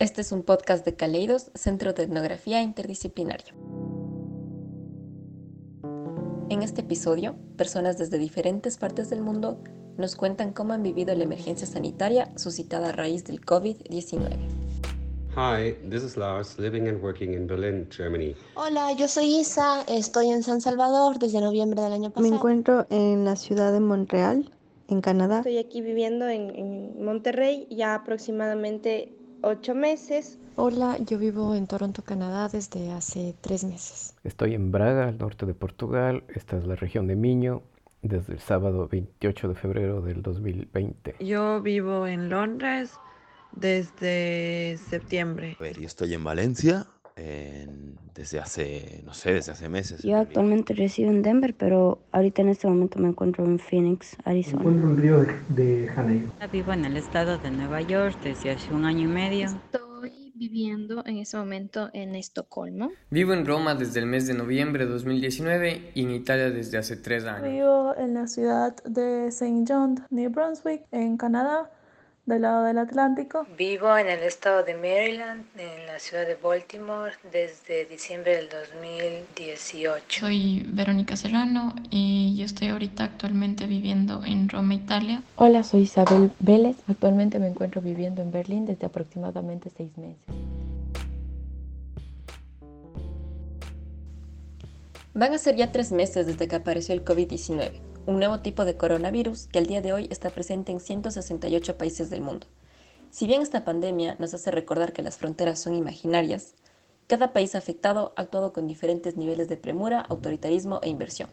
Este es un podcast de Caleidos, Centro de Etnografía Interdisciplinario. En este episodio, personas desde diferentes partes del mundo nos cuentan cómo han vivido la emergencia sanitaria suscitada a raíz del COVID-19. Hi, this is Lars, living and working in Berlin, Germany. Hola, yo soy Isa, estoy en San Salvador desde noviembre del año pasado. Me encuentro en la ciudad de Montreal, en Canadá. Estoy aquí viviendo en, en Monterrey ya aproximadamente ocho meses. Hola, yo vivo en Toronto, Canadá desde hace tres meses. Estoy en Braga, al norte de Portugal. Esta es la región de Miño, desde el sábado 28 de febrero del 2020. Yo vivo en Londres desde septiembre. A ver, yo estoy en Valencia en- desde hace, no sé, desde hace meses. Yo actualmente resido en Denver, pero ahorita en este momento me encuentro en Phoenix, Me Arizona. encuentro en Río de, de Janeiro. Vivo en el estado de Nueva York desde hace un año y medio. Estoy viviendo en este momento en Estocolmo. Vivo en Roma desde el mes de noviembre de 2019 y en Italia desde hace tres años. Vivo en la ciudad de St. John, New Brunswick, en Canadá, del lado del Atlántico. Vivo en el estado de Maryland, en la ciudad de Baltimore, desde diciembre del 2018. Soy Verónica Serrano y yo estoy ahorita actualmente viviendo en Roma, Italia. Hola, soy Isabel Vélez. Actualmente me encuentro viviendo en Berlín desde aproximadamente seis meses. Van a ser ya tres meses desde que apareció el COVID-19, un nuevo tipo de coronavirus que al día de hoy está presente en 168 países del mundo. Si bien esta pandemia nos hace recordar que las fronteras son imaginarias, cada país afectado ha actuado con diferentes niveles de premura, autoritarismo e inversión.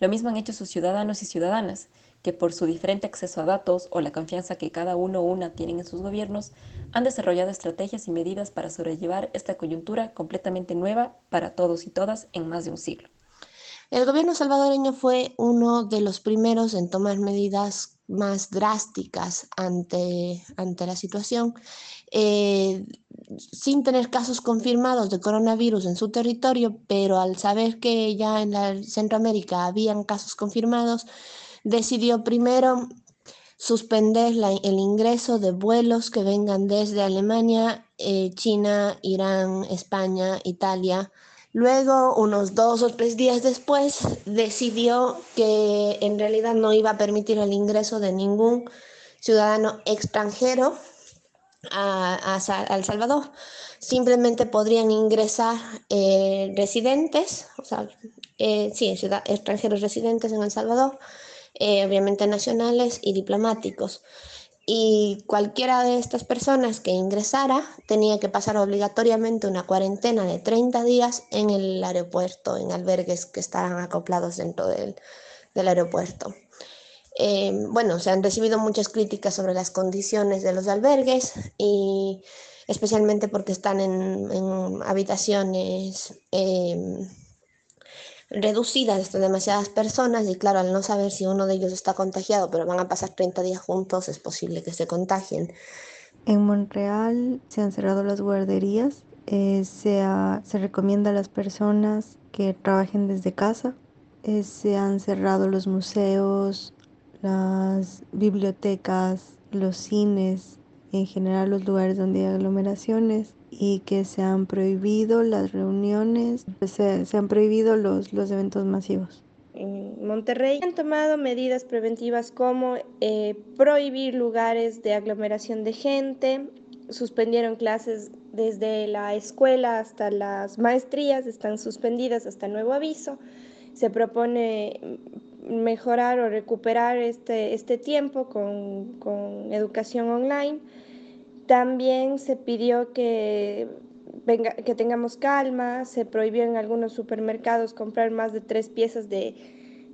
Lo mismo han hecho sus ciudadanos y ciudadanas, que por su diferente acceso a datos o la confianza que cada uno o una tienen en sus gobiernos, han desarrollado estrategias y medidas para sobrellevar esta coyuntura completamente nueva para todos y todas en más de un siglo. El gobierno salvadoreño fue uno de los primeros en tomar medidas más drásticas ante, ante la situación. Eh, sin tener casos confirmados de coronavirus en su territorio, pero al saber que ya en la Centroamérica habían casos confirmados, decidió primero suspender el ingreso de vuelos que vengan desde Alemania, eh, China, Irán, España, Italia. Luego, unos dos o tres días después, decidió que en realidad no iba a permitir el ingreso de ningún ciudadano extranjero a, El Salvador. Simplemente podrían ingresar eh, residentes, o sea, eh, sí, ciudad- extranjeros residentes en El Salvador, eh, obviamente nacionales y diplomáticos. Y cualquiera de estas personas que ingresara tenía que pasar obligatoriamente una cuarentena de 30 días en el aeropuerto, en albergues que estaban acoplados dentro del, del aeropuerto. Eh, bueno, se han recibido muchas críticas sobre las condiciones de los albergues y especialmente porque están en, en habitaciones eh, reducidas, están demasiadas personas y claro, al no saber si uno de ellos está contagiado, pero van a pasar 30 días juntos, es posible que se contagien. En Montreal se han cerrado las guarderías. eh, se recomienda a las personas que trabajen desde casa. eh, se han cerrado los museos, las bibliotecas, los cines, en general los lugares donde hay aglomeraciones y que se han prohibido las reuniones, se, se han prohibido los, los eventos masivos. En Monterrey han tomado medidas preventivas como eh, prohibir lugares de aglomeración de gente, suspendieron clases desde la escuela hasta las maestrías, están suspendidas hasta nuevo aviso. Se propone mejorar o recuperar este, este tiempo con, con educación online. También se pidió que, venga, que tengamos calma, se prohibió en algunos supermercados comprar más de tres piezas de,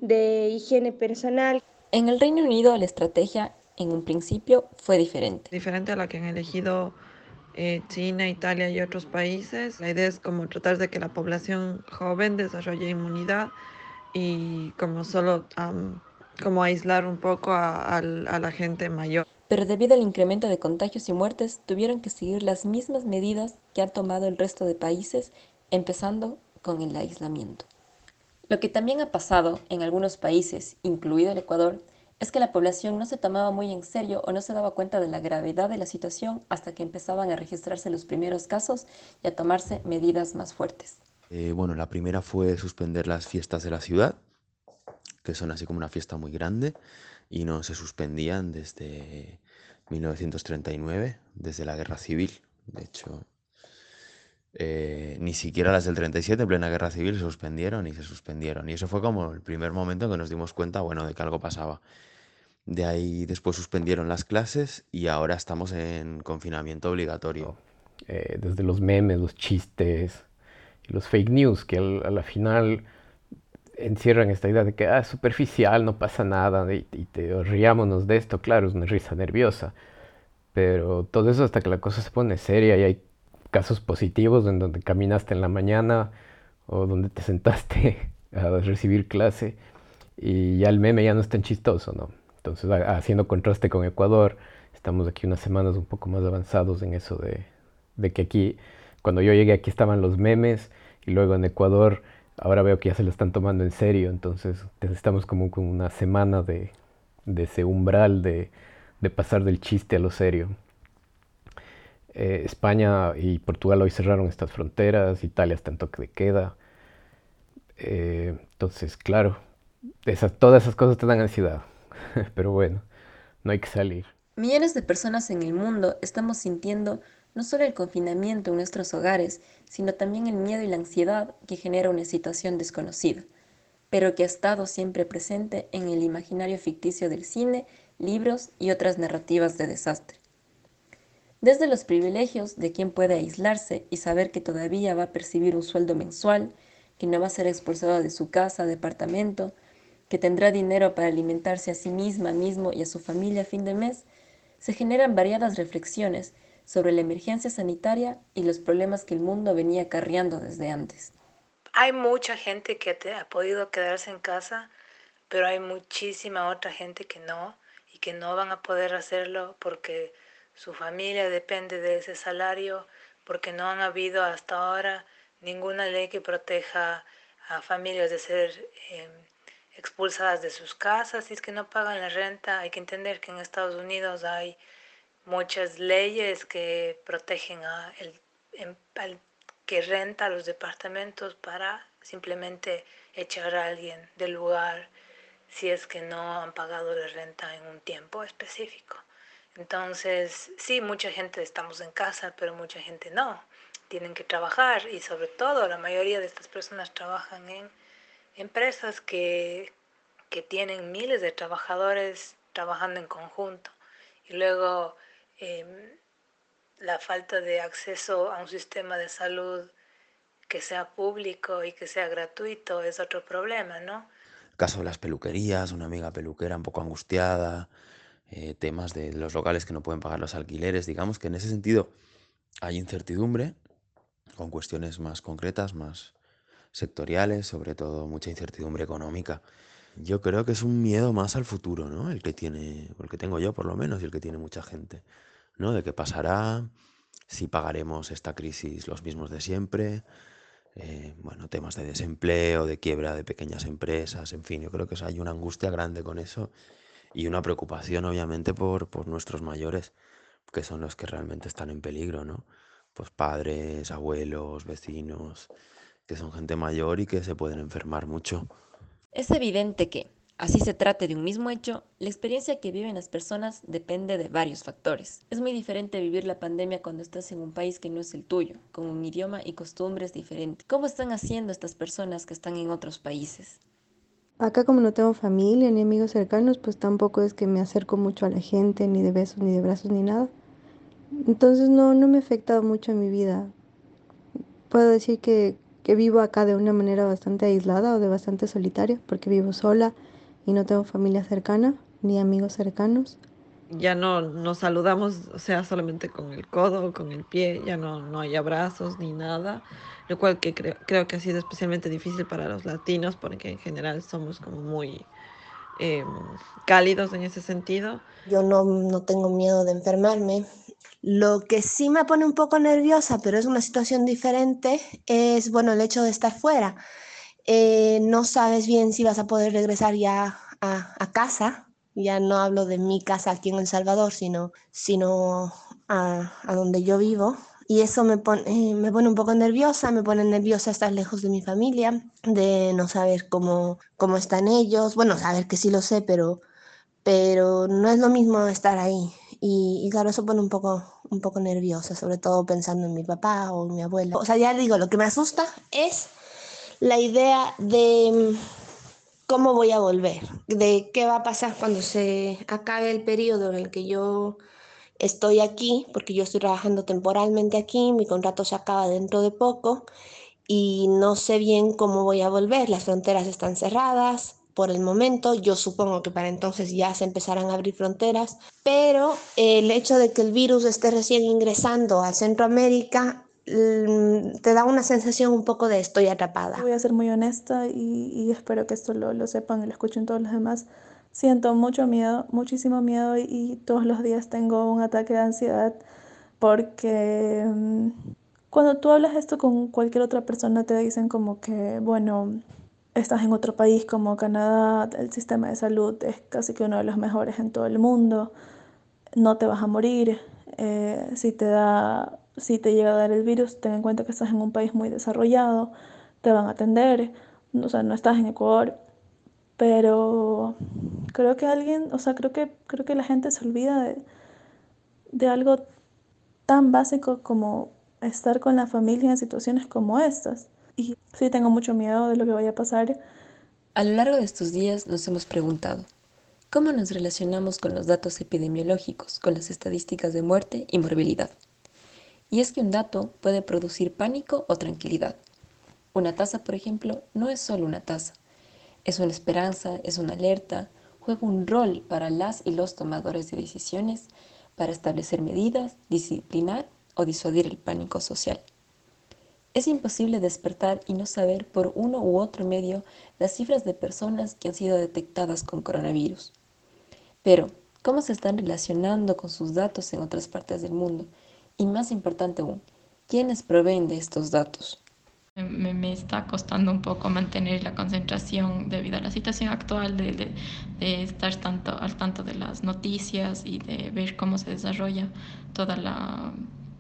de higiene personal. En el Reino Unido la estrategia en un principio fue diferente. Diferente a la que han elegido eh, China, Italia y otros países. La idea es como tratar de que la población joven desarrolle inmunidad y como solo am, como aislar un poco a, a la- a la gente mayor. Pero debido al incremento de contagios y muertes, tuvieron que seguir las mismas medidas que han tomado el resto de países, empezando con el aislamiento. Lo que también ha pasado en algunos países, incluido el Ecuador, es que la población no se tomaba muy en serio o no se daba cuenta de la gravedad de la situación hasta que empezaban a registrarse los primeros casos y a tomarse medidas más fuertes. Eh, bueno, la primera fue suspender las fiestas de la ciudad, que son así como una fiesta muy grande, y no se suspendían desde 1939, desde la guerra civil. De hecho, eh, ni siquiera las del 37, en plena guerra civil, se suspendieron y se suspendieron. Y eso fue como el primer momento en que nos dimos cuenta, bueno, de que algo pasaba. De ahí después suspendieron las clases y ahora estamos en confinamiento obligatorio. Eh, desde los memes, los chistes los fake news, que a la final encierran esta idea de que ah, superficial, no pasa nada, y, y te riámonos de esto, claro, es una risa nerviosa. Pero todo eso hasta que la cosa se pone seria y hay casos positivos en donde caminaste en la mañana o donde te sentaste a recibir clase y ya el meme ya no es tan chistoso, ¿no? Entonces, haciendo contraste con Ecuador, estamos aquí unas semanas un poco más avanzados en eso de, de que aquí, cuando yo llegué aquí estaban los memes y luego en Ecuador ahora veo que ya se lo están tomando en serio, entonces estamos como con una semana de, ese umbral de, pasar del chiste a lo serio. Eh, España y Portugal hoy cerraron estas fronteras, Italia está en toque de queda. Eh, entonces, claro, todas esas cosas te dan ansiedad, pero bueno, no hay que salir. Millones de personas en el mundo estamos sintiendo no solo el confinamiento en nuestros hogares, sino también el miedo y la ansiedad que genera una situación desconocida, pero que ha estado siempre presente en el imaginario ficticio del cine, libros y otras narrativas de desastre. Desde los privilegios de quien puede aislarse y saber que todavía va a percibir un sueldo mensual, que no va a ser expulsado de su casa, departamento, que tendrá dinero para alimentarse a sí misma, mismo y a su familia a fin de mes, se generan variadas reflexiones sobre la emergencia sanitaria y los problemas que el mundo venía acarreando desde antes. Hay mucha gente que ha podido quedarse en casa, pero hay muchísima otra gente que no y que no van a poder hacerlo porque su familia depende de ese salario porque no han habido hasta ahora ninguna ley que proteja a familias de ser em, expulsadas de sus casas si es que no pagan la renta. Hay que entender que en Estados Unidos hay muchas leyes que protegen a el, em, que renta los departamentos para simplemente echar a alguien del lugar si es que no han pagado la renta en un tiempo específico. Entonces, sí, mucha gente estamos en casa, pero mucha gente no. Tienen que trabajar y sobre todo la mayoría de estas personas trabajan en empresas que, que tienen miles de trabajadores trabajando en conjunto. Y luego em, la falta de acceso a un sistema de salud que sea público y que sea gratuito es otro problema, ¿no? caso de las peluquerías, una amiga peluquera un poco angustiada, eh, temas de los locales que no pueden pagar los alquileres. Digamos que en ese sentido hay incertidumbre con cuestiones más concretas, más sectoriales, sobre todo mucha incertidumbre económica. Yo creo que es un miedo más al futuro, ¿no? El que tiene, el que tengo yo por lo menos y el que tiene mucha gente, ¿no? De qué pasará, si pagaremos esta crisis los mismos de siempre, eh, bueno, temas de desempleo, de quiebra de pequeñas empresas, en fin, yo creo que hay una angustia grande con eso y una preocupación obviamente por, por nuestros mayores, que son los que realmente están en peligro, ¿no? Pues padres, abuelos, vecinos, que son gente mayor y que se pueden enfermar mucho. Es evidente que, así se trate de un mismo hecho, la experiencia que viven las personas depende de varios factores. Es muy diferente vivir la pandemia cuando estás en un país que no es el tuyo, con un idioma y costumbres diferentes. ¿Cómo están haciendo estas personas que están en otros países? Acá como no tengo familia ni amigos cercanos, pues tampoco es que me acerco mucho a la gente, ni de besos, ni de brazos, ni nada. Entonces no, no me ha afectado mucho en mi vida. Puedo decir que, que vivo acá de una manera bastante aislada o de bastante solitaria, porque vivo sola y no tengo familia cercana, ni amigos cercanos. Ya no nos saludamos, o sea, solamente con el codo, con el pie, ya no, no hay abrazos ni nada lo cual que creo, creo que ha sido especialmente difícil para los latinos porque en general somos como muy eh, cálidos en ese sentido. Yo no, no tengo miedo de enfermarme. Lo que sí me pone un poco nerviosa, pero es una situación diferente, es bueno el hecho de estar fuera. Eh, no sabes bien si vas a poder regresar ya a, casa Ya no hablo de mi casa aquí en El Salvador, sino, sino a, a donde yo vivo. Y eso me pone, me pone un poco nerviosa, me pone nerviosa estar lejos de mi familia, de no saber cómo, cómo están ellos. Bueno, saber que sí lo sé, pero, pero no es lo mismo estar ahí. Y, y, claro, eso pone un poco, un poco nerviosa, sobre todo pensando en mi papá o mi abuela. O sea, ya digo, lo que me asusta es la idea de cómo voy a volver, de qué va a pasar cuando se acabe el periodo en el que yo estoy aquí, porque yo estoy trabajando temporalmente aquí, mi contrato se acaba dentro de poco y no sé bien cómo voy a volver. Las fronteras están cerradas por el momento, yo supongo que para entonces ya se empezarán a abrir fronteras, pero el hecho de que el virus esté recién ingresando a Centroamérica mm, te da una sensación un poco de estoy atrapada. Voy a ser muy honesta y, y espero que esto lo, lo, sepan y lo escuchen todos los demás. Siento mucho miedo, muchísimo miedo y, y todos los días tengo un ataque de ansiedad porque um, cuando tú hablas esto con cualquier otra persona te dicen como que, bueno, estás en otro país como Canadá, el sistema de salud es casi que uno de los mejores en todo el mundo, no te vas a morir, eh, si te da, si te llega a dar el virus, ten en cuenta que estás en un país muy desarrollado, te van a atender, o sea, no estás en Ecuador, pero creo que alguien, o sea, creo que, creo que la gente se olvida de, de algo tan básico como estar con la familia en situaciones como estas. Y sí tengo mucho miedo de lo que vaya a pasar. A lo largo de estos días nos hemos preguntado, ¿cómo nos relacionamos con los datos epidemiológicos, con las estadísticas de muerte y morbilidad? Y es que un dato puede producir pánico o tranquilidad. Una tasa, por ejemplo, no es solo una tasa. Es una esperanza, es una alerta, juega un rol para las y los tomadores de decisiones, para establecer medidas, disciplinar o disuadir el pánico social. Es imposible despertar y no saber por uno u otro medio las cifras de personas que han sido detectadas con coronavirus. Pero, ¿cómo se están relacionando con sus datos en otras partes del mundo? Y más importante aún, ¿quiénes proveen de estos datos? Me, me, está costando un poco mantener la concentración debido a la situación actual de, de, de, estar tanto al tanto de las noticias y de ver cómo se desarrolla toda la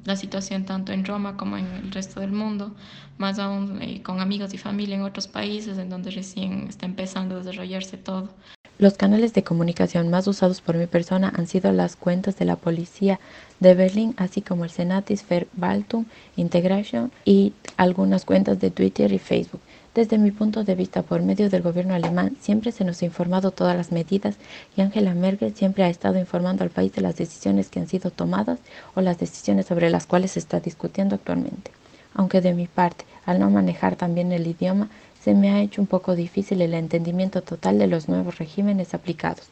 la situación tanto en Roma como en el resto del mundo, más aún eh, con amigos y familia en otros países en donde recién está empezando a desarrollarse todo. Los canales de comunicación más usados por mi persona han sido las cuentas de la policía de Berlín, así como el Senatis Verwaltung Integration y algunas cuentas de Twitter y Facebook. Desde mi punto de vista, por medio del gobierno alemán, siempre se nos ha informado todas las medidas y Angela Merkel siempre ha estado informando al país de las decisiones que han sido tomadas o las decisiones sobre las cuales se está discutiendo actualmente. Aunque de mi parte, al no manejar también el idioma, se me ha hecho un poco difícil el entendimiento total de los nuevos regímenes aplicados.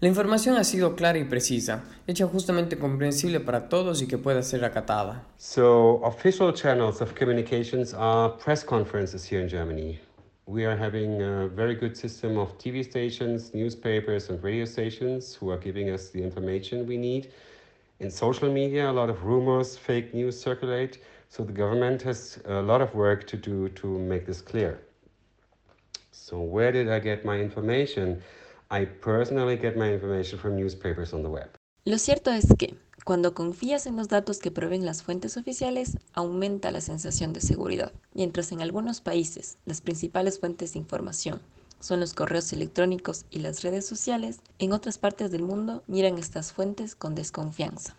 La información ha sido clara y precisa, hecha justamente comprensible para todos y que pueda ser acatada. So, official channels of communications are press conferences here in Germany. We are having a very good system of TV stations, newspapers, and radio stations who are giving us the information we need. In social media, a lot of rumors, fake news circulate, so the government has a lot of work to do to make this clear. So, where did I get my information? I personally get my information from newspapers on the web. Lo cierto es que, cuando confías en los datos que proveen las fuentes oficiales, aumenta la sensación de seguridad, mientras en algunos países las principales fuentes de información son los correos electrónicos y las redes sociales, en otras partes del mundo miran estas fuentes con desconfianza.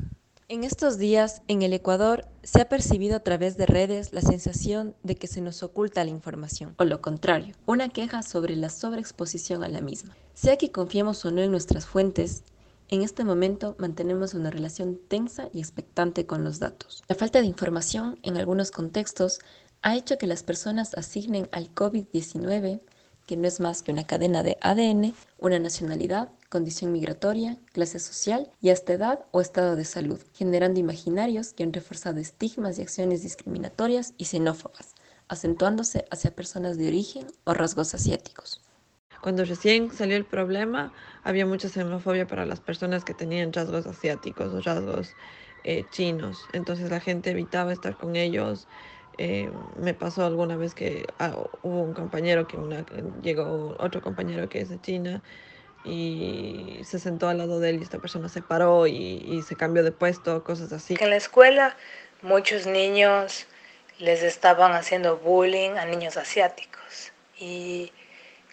En estos días, en el Ecuador, se ha percibido a través de redes la sensación de que se nos oculta la información, o lo contrario, una queja sobre la sobreexposición a la misma. Sea que confiemos o no en nuestras fuentes, en este momento mantenemos una relación tensa y expectante con los datos. La falta de información, en algunos contextos, ha hecho que las personas asignen al COVID-19 que no es más que una cadena de ADN, una nacionalidad, condición migratoria, clase social y hasta edad o estado de salud, generando imaginarios que han reforzado estigmas y acciones discriminatorias y xenófobas, acentuándose hacia personas de origen o rasgos asiáticos. Cuando recién salió el problema, había mucha xenofobia para las personas que tenían rasgos asiáticos o rasgos eh, chinos. Entonces la gente evitaba estar con ellos, eh, me pasó alguna vez que ah, hubo un compañero que una, llegó otro compañero que es de China y se sentó al lado de él y esta persona se paró y, y se cambió de puesto, cosas así. En la escuela muchos niños les estaban haciendo bullying a niños asiáticos y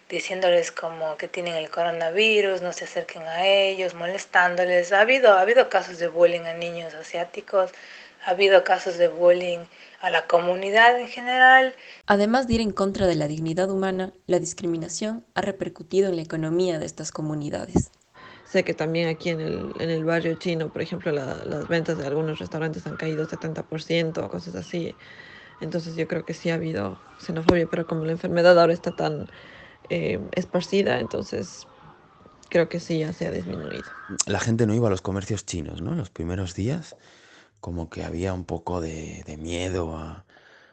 diciéndoles como que tienen el coronavirus, no se acerquen a ellos, molestándoles. Ha habido, ha habido casos de bullying a niños asiáticos, ha habido casos de bullying a la comunidad en general. Además de ir en contra de la dignidad humana, la discriminación ha repercutido en la economía de estas comunidades. Sé que también aquí en el, en el barrio chino, por ejemplo, la, las ventas de algunos restaurantes han caído 70% o cosas así. Entonces yo creo que sí ha habido xenofobia, pero como la enfermedad ahora está tan eh, esparcida, entonces creo que sí ya se ha disminuido. La gente no iba a los comercios chinos, ¿no? Los primeros días, como que había un poco de, de miedo a,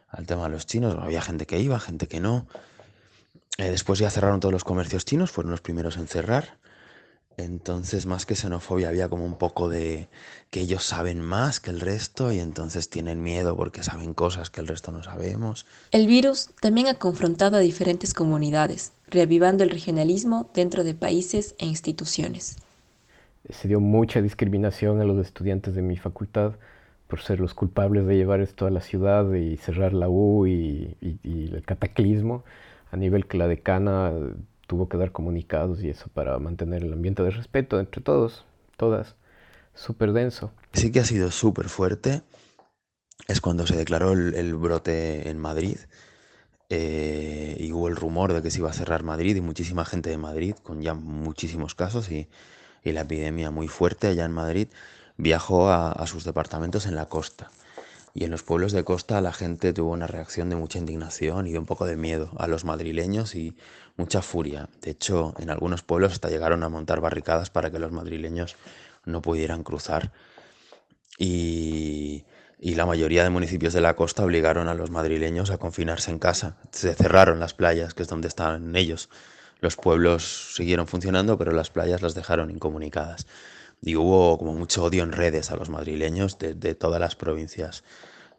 al tema de los chinos. Había gente que iba, gente que no. Eh, después ya cerraron todos los comercios chinos, fueron los primeros en cerrar. Entonces, más que xenofobia, había como un poco de que ellos saben más que el resto y entonces tienen miedo porque saben cosas que el resto no sabemos. El virus también ha confrontado a diferentes comunidades, reavivando el regionalismo dentro de países e instituciones. Se dio mucha discriminación a los estudiantes de mi facultad por ser los culpables de llevar esto a la ciudad y cerrar la U y, y, y el cataclismo, a nivel que la decana tuvo que dar comunicados y eso para mantener el ambiente de respeto entre todos, todas, súper denso. Sí que ha sido súper fuerte, es cuando se declaró el, el brote en Madrid eh, y hubo el rumor de que se iba a cerrar Madrid y muchísima gente de Madrid, con ya muchísimos casos y, y la epidemia muy fuerte allá en Madrid, viajó a, sus departamentos en la costa. Y en los pueblos de costa la gente tuvo una reacción de mucha indignación y un poco de miedo a los madrileños y mucha furia. De hecho, en algunos pueblos hasta llegaron a montar barricadas para que los madrileños no pudieran cruzar. Y, y la mayoría de municipios de la costa obligaron a los madrileños a confinarse en casa. Se cerraron las playas, que es donde están ellos. Los pueblos siguieron funcionando, pero las playas las dejaron incomunicadas. Y hubo como mucho odio en redes a los madrileños de, de todas las provincias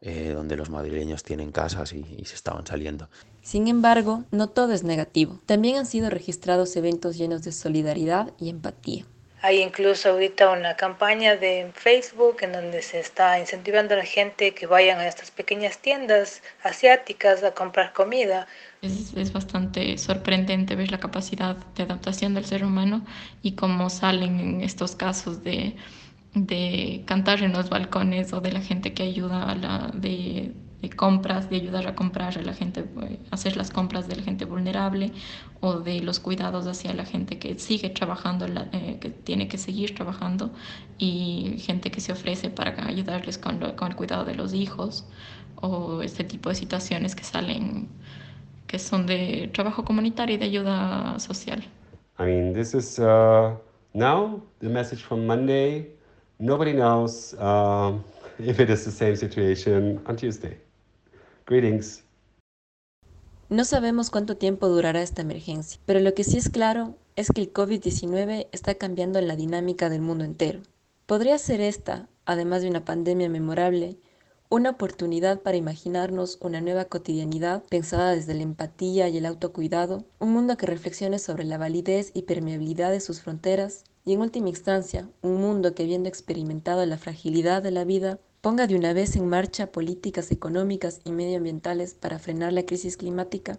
eh, donde los madrileños tienen casas y, y, se estaban saliendo. Sin embargo, no todo es negativo. También han sido registrados eventos llenos de solidaridad y empatía. Hay incluso ahorita una campaña de Facebook en donde se está incentivando a la gente que vayan a estas pequeñas tiendas asiáticas a comprar comida. Es, es, bastante sorprendente ver la capacidad de adaptación del ser humano y cómo salen en estos casos de, de cantar en los balcones o de la gente que ayuda a la de, de compras, de ayudar a comprar a la gente, eh, hacer las compras de la gente vulnerable o de los cuidados hacia la gente que sigue trabajando, la, eh, que tiene que seguir trabajando y gente que se ofrece para ayudarles con, lo, con el cuidado de los hijos o este tipo de situaciones que salen, que son de trabajo comunitario y de ayuda social. I mean, this is uh, now the message from Monday. Nobody knows um, if it is the same situation on Tuesday. Greetings. No sabemos cuánto tiempo durará esta emergencia, pero lo que sí es claro es que el COVID-19 está cambiando la dinámica del mundo entero. Podría ser esta, además de una pandemia memorable, una oportunidad para imaginarnos una nueva cotidianidad pensada desde la empatía y el autocuidado, un mundo que reflexione sobre la validez y permeabilidad de sus fronteras y en última instancia, un mundo que habiendo experimentado la fragilidad de la vida, ponga de una vez en marcha políticas económicas y medioambientales para frenar la crisis climática